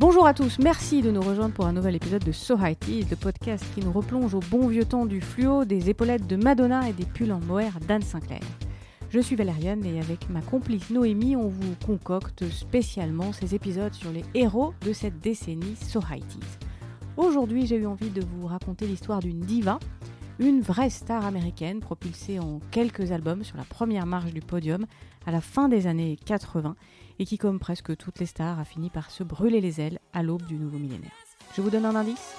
Bonjour à tous, merci de nous rejoindre pour un nouvel épisode de So High le podcast qui nous replonge au bon vieux temps du fluo, des épaulettes de Madonna et des pulls en mohair d'Anne Sinclair. Je suis Valériane et avec ma complice Noémie, on vous concocte spécialement ces épisodes sur les héros de cette décennie So High. Aujourd'hui, j'ai eu envie de vous raconter l'histoire d'une diva, une vraie star américaine propulsée en quelques albums sur la première marche du podium à la fin des années 80 et qui, comme presque toutes les stars, a fini par se brûler les ailes à l'aube du nouveau millénaire. Je vous donne un indice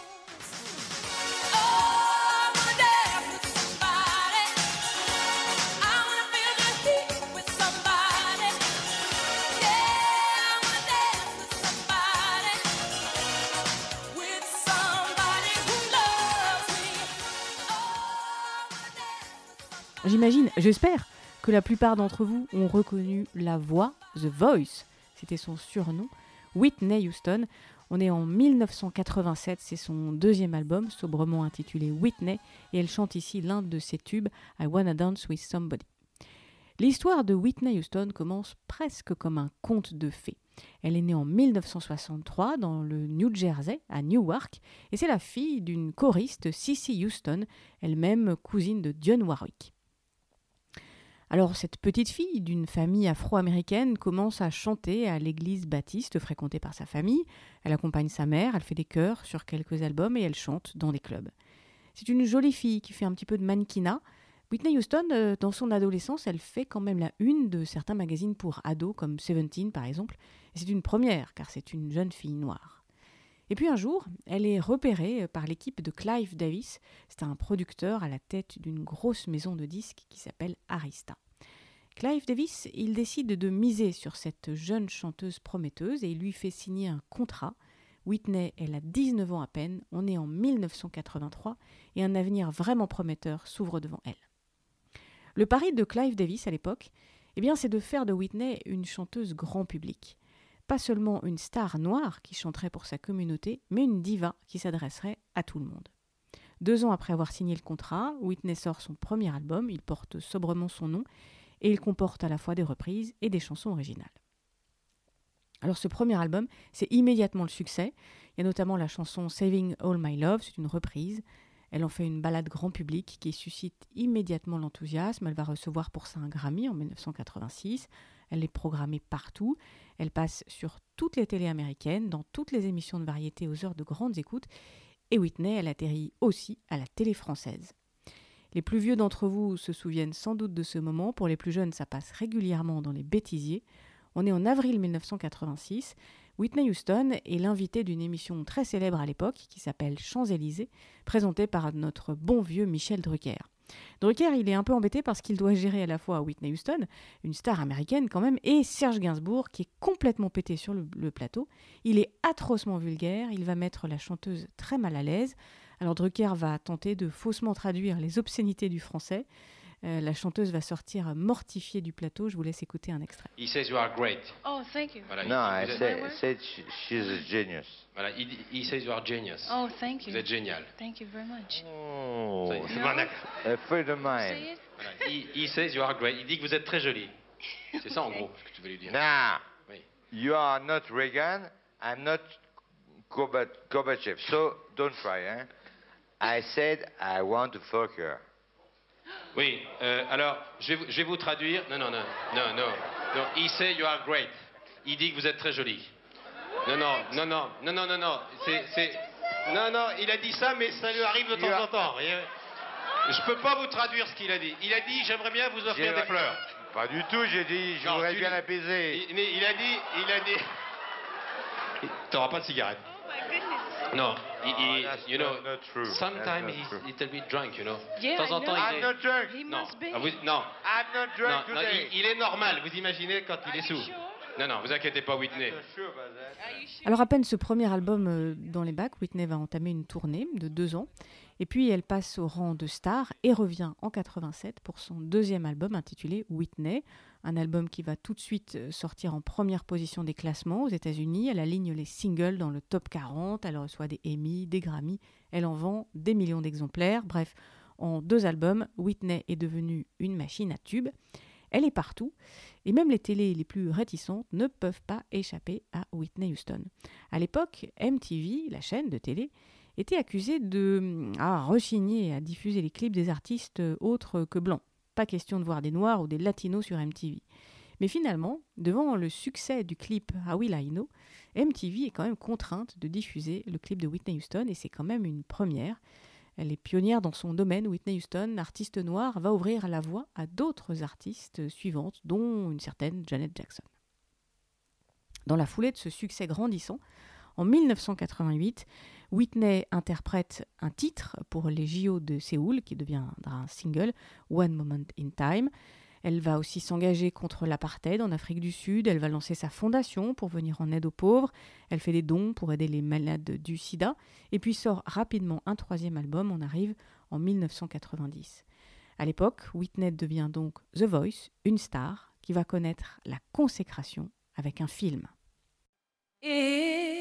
J'imagine, j'espère, que la plupart d'entre vous ont reconnu la voix, The Voice, c'était son surnom, Whitney Houston. On est en 1987, c'est son deuxième album, sobrement intitulé Whitney, et elle chante ici l'un de ses tubes, I Wanna Dance with Somebody. L'histoire de Whitney Houston commence presque comme un conte de fées. Elle est née en 1963 dans le New Jersey, à Newark, et c'est la fille d'une choriste, Cissy Houston, elle-même cousine de Dionne Warwick. Alors cette petite fille d'une famille afro-américaine commence à chanter à l'église baptiste fréquentée par sa famille. Elle accompagne sa mère, elle fait des chœurs sur quelques albums et elle chante dans des clubs. C'est une jolie fille qui fait un petit peu de mannequinat. Whitney Houston, euh, dans son adolescence, elle fait quand même la une de certains magazines pour ados comme Seventeen par exemple. c'est une première car c'est une jeune fille noire. Et puis un jour, elle est repérée par l'équipe de Clive Davis. C'est un producteur à la tête d'une grosse maison de disques qui s'appelle Arista. Clive Davis, il décide de miser sur cette jeune chanteuse prometteuse et il lui fait signer un contrat. Whitney, elle a 19 ans à peine, on est en 1983 et un avenir vraiment prometteur s'ouvre devant elle. Le pari de Clive Davis à l'époque, eh bien, c'est de faire de Whitney une chanteuse grand public pas seulement une star noire qui chanterait pour sa communauté, mais une diva qui s'adresserait à tout le monde. Deux ans après avoir signé le contrat, Whitney sort son premier album, il porte sobrement son nom, et il comporte à la fois des reprises et des chansons originales. Alors ce premier album, c'est immédiatement le succès. Il y a notamment la chanson Saving All My Love, c'est une reprise. Elle en fait une balade grand public qui suscite immédiatement l'enthousiasme. Elle va recevoir pour ça un Grammy en 1986. Elle est programmée partout. Elle passe sur toutes les télés américaines, dans toutes les émissions de variété aux heures de grandes écoutes. Et Whitney, elle atterrit aussi à la télé française. Les plus vieux d'entre vous se souviennent sans doute de ce moment. Pour les plus jeunes, ça passe régulièrement dans les bêtisiers. On est en avril 1986. Whitney Houston est l'invité d'une émission très célèbre à l'époque qui s'appelle Champs-Élysées, présentée par notre bon vieux Michel Drucker. Drucker, il est un peu embêté parce qu'il doit gérer à la fois Whitney Houston, une star américaine quand même, et Serge Gainsbourg, qui est complètement pété sur le, plateau. Il est atrocement vulgaire, il va mettre la chanteuse très mal à l'aise. Alors Drucker va tenter de faussement traduire les obscénités du français. Euh, la chanteuse va sortir mortifiée du plateau. Je vous laisse écouter un extrait. He says you are great. Oh, thank you. Voilà, No, il- I vous êtes- said, said she, she's a genius. Voilà, il, dit- he says you are genius. Oh, thank you. Vous êtes génial. Thank you very much. Oh, No. a friend of mine. Voilà, he, he says you are great. Il dit que vous êtes très jolie. C'est ça en gros ce que tu veux lui dire. Oui. you are not Reagan, I'm not Gorba- Gorbachev, so don't try, hein? I said I want to fuck her. Oui, euh, alors je vais, vous- je vais vous traduire. Non, non, non, non, non. say you are great. Il dit que vous êtes très jolie. Non, non, non, non, non, non, non, non. C'est. Non, non, il a dit ça, mais ça lui arrive de temps en temps. Je peux pas vous traduire ce qu'il a dit. Il a dit j'aimerais bien vous offrir des fleurs. Pas du tout, j'ai dit, je Non, voudrais bien l'apaiser. Il, il a dit, il a dit. T'auras pas de cigarette. Non, il, Oh, il- that's you know, not- not true. sometimes That's not he's a little bit drunk, you know. Yeah, de temps en I temps, know. il I'm est... not drunk. He Non, must be. ah, vous- non, I'm not non, drunk non, today. il, il est normal. Vous imaginez quand il est sous. sure? Non, non, vous inquiétez pas, Whitney. Not sure about that. Are you sure? Alors à peine ce premier album euh, dans les bacs, Whitney va entamer une tournée de deux ans. Et puis elle passe au rang de star et revient en 87 pour son deuxième album intitulé Whitney, un album qui va tout de suite euh, sortir en première position des classements aux États-Unis. Elle aligne les singles dans le top 40, elle reçoit des Emmy, des Grammy, elle en vend des millions d'exemplaires. Bref, en deux albums, Whitney est devenue une machine à tubes. Elle est partout, et même les télés les plus réticentes ne peuvent pas échapper à Whitney Houston. À l'époque, MTV, la chaîne de télé, était accusée de ah, rechigner à diffuser les clips des artistes autres que blancs. Pas question de voir des noirs ou des latinos sur MTV. Mais finalement, devant le succès du clip How Will I Know, MTV est quand même contrainte de diffuser le clip de Whitney Houston et c'est quand même une première. Elle est pionnière dans son domaine. Whitney Houston, artiste noire, va ouvrir la voie à d'autres artistes suivantes, dont une certaine Janet Jackson. Dans la foulée de ce succès grandissant, en 1988, Whitney interprète un titre pour les JO de Séoul qui deviendra un single, One Moment in Time. Elle va aussi s'engager contre l'apartheid en Afrique du Sud. Elle va lancer sa fondation pour venir en aide aux pauvres. Elle fait des dons pour aider les malades du sida. Et puis sort rapidement un troisième album. On arrive en 1990. À l'époque, Whitney devient donc The Voice, une star qui va connaître la consécration avec un film. If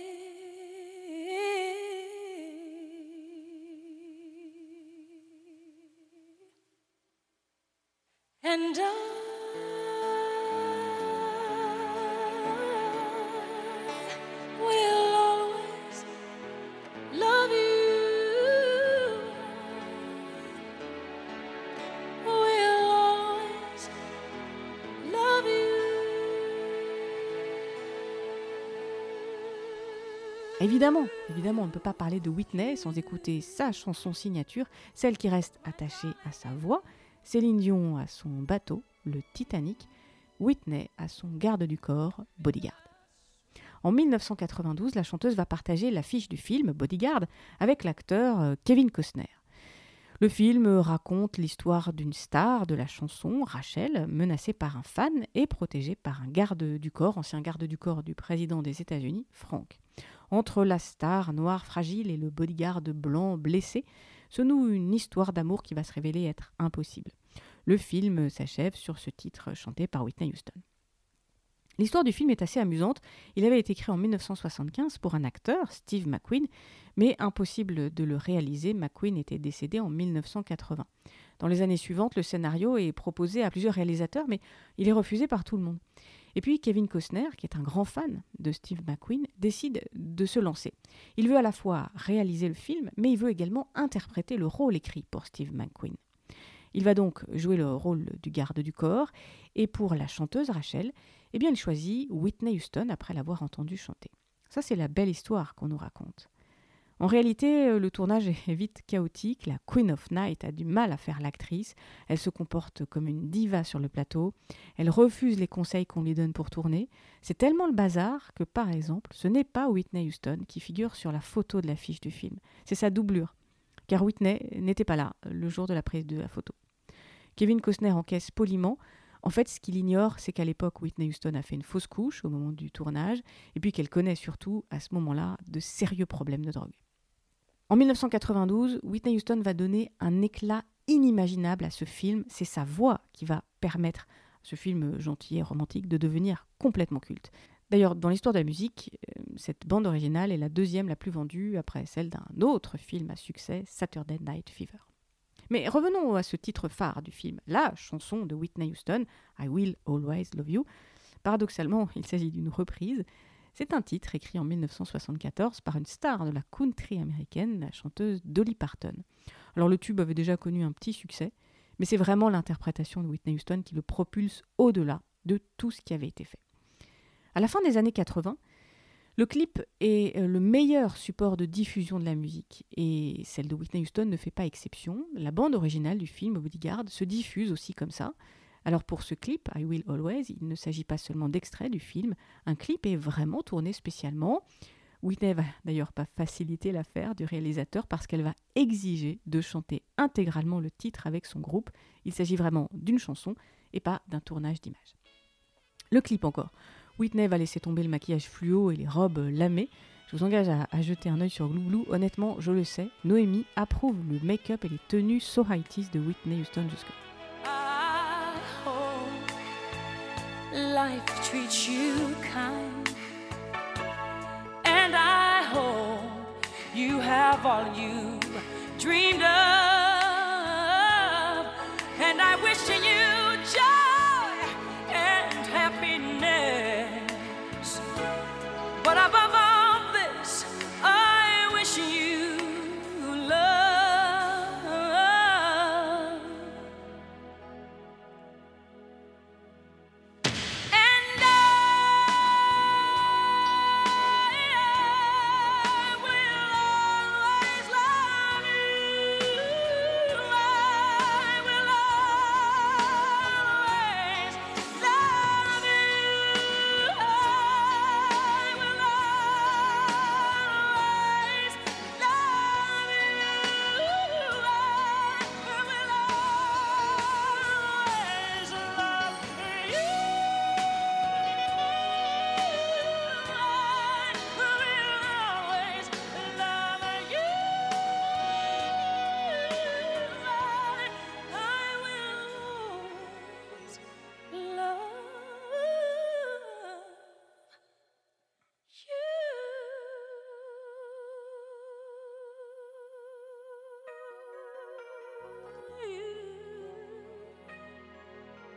Évidemment, évidemment, on ne peut pas parler de Whitney sans écouter sa chanson signature, celle qui reste attachée à sa voix, Céline Dion à son bateau, le Titanic, Whitney à son garde du corps, Bodyguard. En 1992, la chanteuse va partager l'affiche du film Bodyguard avec l'acteur euh, Kevin Costner. Le film raconte l'histoire d'une star de la chanson, Rachel, menacée par un fan et protégée par un garde du corps, ancien garde du corps du président des États-Unis, Frank. Entre la star noire fragile et le bodyguard blanc blessé se noue une histoire d'amour qui va se révéler être impossible. Le film s'achève sur ce titre chanté par Whitney Houston. L'histoire du film est assez amusante. Il avait été écrit en 1975 pour un acteur, Steve McQueen, mais impossible de le réaliser. McQueen était décédé en 1980. Dans les années suivantes, le scénario est proposé à plusieurs réalisateurs, mais il est refusé par tout le monde. Et puis Kevin Costner, qui est un grand fan de Steve McQueen, décide de se lancer. Il veut à la fois réaliser le film, mais il veut également interpréter le rôle écrit pour Steve McQueen. Il va donc jouer le rôle du garde du corps, et pour la chanteuse Rachel, eh bien, il choisit Whitney Houston après l'avoir entendue chanter. Ça, c'est la belle histoire qu'on nous raconte. En réalité, euh, le tournage est vite chaotique. La Queen of Night a du mal à faire l'actrice. Elle se comporte comme une diva sur le plateau. Elle refuse les conseils qu'on lui donne pour tourner. C'est tellement le bazar que, par exemple, ce n'est pas Whitney Houston qui figure sur la photo de l'affiche du film. C'est sa doublure. Car Whitney n'était pas là le jour de la prise de la photo. Kevin Costner encaisse poliment. En fait, ce qu'il ignore, c'est qu'à l'époque, Whitney Houston a fait une fausse couche au moment du tournage, et puis qu'elle connaît surtout, à ce moment-là, de sérieux problèmes de drogue. En 1992, Whitney Houston va donner un éclat inimaginable à ce film. C'est sa voix qui va permettre ce film gentil et romantique de devenir complètement culte. D'ailleurs, dans l'histoire de la musique, euh, cette bande originale est la deuxième la plus vendue après celle d'un autre film à succès, Saturday Night Fever. Mais revenons à ce titre phare du film, la chanson de Whitney Houston, I Will Always Love You. Paradoxalement, il s'agit d'une reprise. C'est un titre écrit en 1974 par une star de la country américaine, la chanteuse Dolly Parton. Alors le tube avait déjà connu un petit succès, mais c'est vraiment l'interprétation de Whitney Houston qui le propulse au-delà de tout ce qui avait été fait. À la fin des années 80, le clip est euh, le meilleur support de diffusion de la musique et celle de Whitney Houston ne fait pas exception. La bande originale du film Bodyguard se diffuse aussi comme ça. Alors pour ce clip, I Will Always, il ne s'agit pas seulement d'extrait du film, un clip est vraiment tourné spécialement. Whitney va d'ailleurs pas faciliter l'affaire du réalisateur parce qu'elle va exiger de chanter intégralement le titre avec son groupe. Il s'agit vraiment d'une chanson et pas d'un tournage d'image. Le clip encore. Whitney va laisser tomber le maquillage fluo et les robes lamées. Je vous engage à, à jeter un œil sur Glouglou. Honnêtement, je le sais, Noémie approuve le make-up et les tenues so high de Whitney Houston jusque life treats you kind. And I hope you have all you dreamed of. And I wish you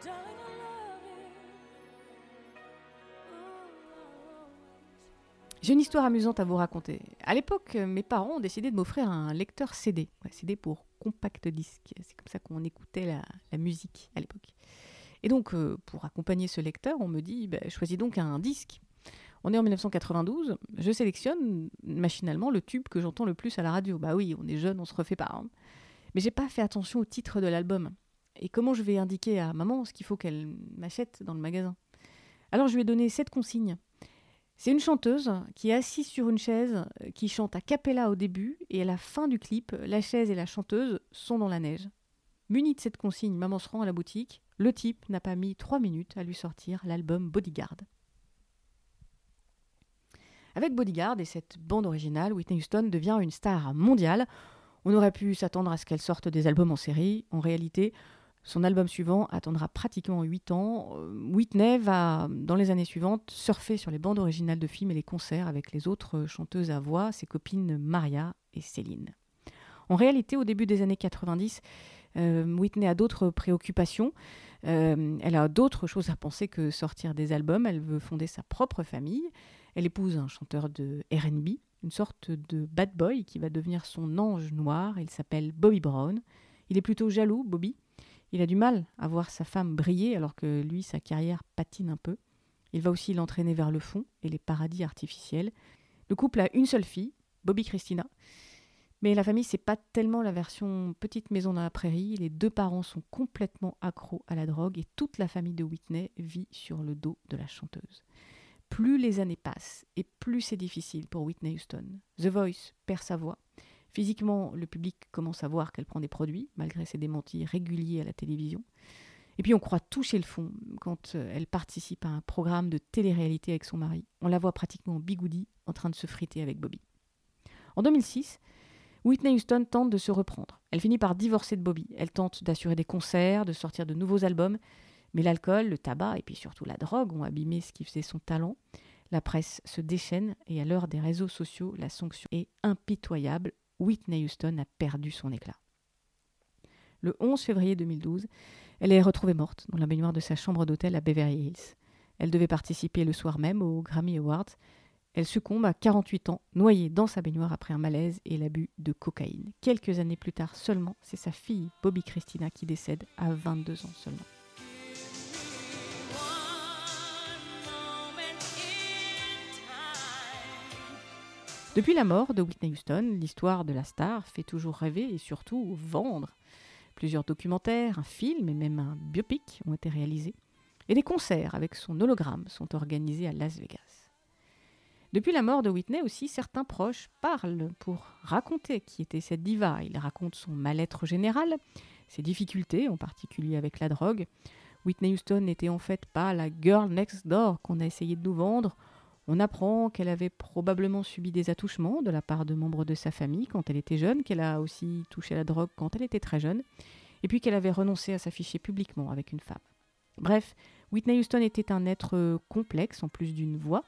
I love you. J'ai une histoire amusante à vous raconter. À l'époque, euh, mes parents ont décidé de m'offrir un lecteur CD. CD pour compact disque. C'est comme ça qu'on écoutait la, la musique à l'époque. Et donc, euh, pour accompagner ce lecteur, on me dit bah, choisis donc un disque. On est en 1992, je sélectionne machinalement le tube que j'entends le plus à la radio. Bah oui, on est jeune, on se refait pas. hein. Mais j'ai pas fait attention au titre de l'album. Et comment je vais indiquer à maman ce qu'il faut qu'elle m'achète dans le magasin? Alors je lui ai donné cette consigne. C'est une chanteuse qui est assise sur une chaise, euh, qui chante a cappella au début, et à la fin du clip, la chaise et la chanteuse sont dans la neige. Munie de cette consigne, maman se rend à la boutique. Le type n'a pas mis trois minutes à lui sortir l'album Bodyguard. Avec Bodyguard et cette bande originale, Whitney Houston devient une star mondiale. On aurait pu s'attendre à ce qu'elle sorte des albums en série. En réalité, son album suivant attendra pratiquement 8 ans. Euh, Whitney va, dans les années suivantes, surfer sur les bandes originales de films et les concerts avec les autres chanteuses à voix, ses copines Maria et Céline. En réalité, au début des années 90, euh, Whitney a d'autres préoccupations. Euh, elle a d'autres choses à penser que sortir des albums. Elle veut fonder sa propre famille. Elle épouse un chanteur de RB, une sorte de bad boy qui va devenir son ange noir. Il s'appelle Bobby Brown. Il est plutôt jaloux, Bobby. Il a du mal à voir sa femme briller alors que lui, sa carrière patine un peu. Il va aussi l'entraîner vers le fond et les paradis artificiels. Le couple a une seule fille, Bobby Christina. Mais la famille, c'est pas tellement la version petite maison dans la prairie. Les deux parents sont complètement accros à la drogue et toute la famille de Whitney vit sur le dos de la chanteuse. Plus les années passent et plus c'est difficile pour Whitney Houston. The Voice perd sa voix. Physiquement, le public commence à voir qu'elle prend des produits, malgré ses démentis réguliers à la télévision. Et puis on croit toucher le fond quand euh, elle participe à un programme de télé-réalité avec son mari. On la voit pratiquement en bigoudi en train de se friter avec Bobby. En 2006, Whitney Houston tente de se reprendre. Elle finit par divorcer de Bobby. Elle tente d'assurer des concerts, de sortir de nouveaux albums. Mais l'alcool, le tabac et puis surtout la drogue ont abîmé ce qui faisait son talent. La presse se déchaîne et à l'heure des réseaux sociaux, la sanction est impitoyable. Whitney Houston a perdu son éclat. Le 11 février 2012, elle est retrouvée morte dans la baignoire de sa chambre d'hôtel à Beverly Hills. Elle devait participer le soir même aux Grammy Awards. Elle succombe à 48 ans, noyée dans sa baignoire après un malaise et l'abus de cocaïne. Quelques années plus tard seulement, c'est sa fille, Bobby Christina, qui décède à 22 ans seulement. Depuis la mort de Whitney Houston, l'histoire de la star fait toujours rêver et surtout vendre. Plusieurs documentaires, un film et même un biopic ont été réalisés. Et des concerts avec son hologramme sont organisés à Las Vegas. Depuis la mort de Whitney aussi, certains proches parlent pour raconter qui était cette diva. Ils racontent son mal-être général, ses difficultés, en particulier avec la drogue. Whitney Houston n'était en fait pas la girl next door qu'on a essayé de nous vendre. On apprend qu'elle avait probablement subi des attouchements de la part de membres de sa famille quand elle était jeune, qu'elle a aussi touché la drogue quand elle était très jeune, et puis qu'elle avait renoncé à s'afficher publiquement avec une femme. Bref, Whitney Houston était un être complexe en plus d'une voix,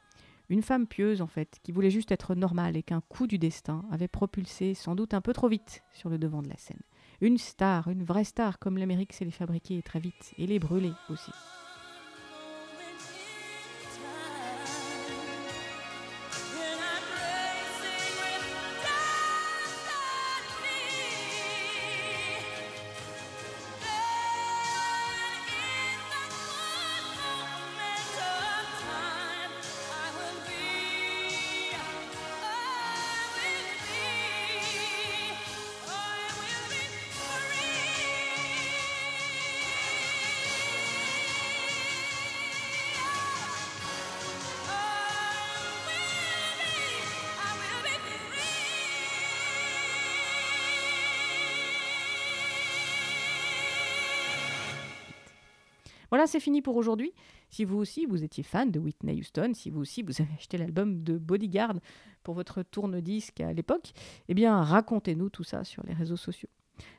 une femme pieuse en fait, qui voulait juste être normale et qu'un coup du destin avait propulsé sans doute un peu trop vite sur le devant de la scène. Une star, une vraie star comme l'Amérique sait les fabriquer très vite et les brûler aussi. Voilà, c'est fini pour aujourd'hui. Si vous aussi, vous étiez fan de Whitney Houston, si vous aussi, vous avez acheté l'album de Bodyguard pour votre tourne-disque à l'époque, eh bien, racontez-nous tout ça sur les réseaux sociaux.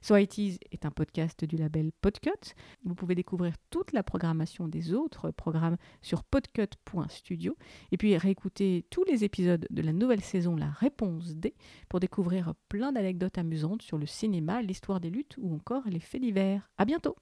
So It Is est un podcast du label Podcut. Vous pouvez découvrir toute la programmation des autres programmes sur podcut.studio et puis réécouter tous les épisodes de la nouvelle saison La Réponse D pour découvrir plein d'anecdotes amusantes sur le cinéma, l'histoire des luttes ou encore les faits divers. À bientôt!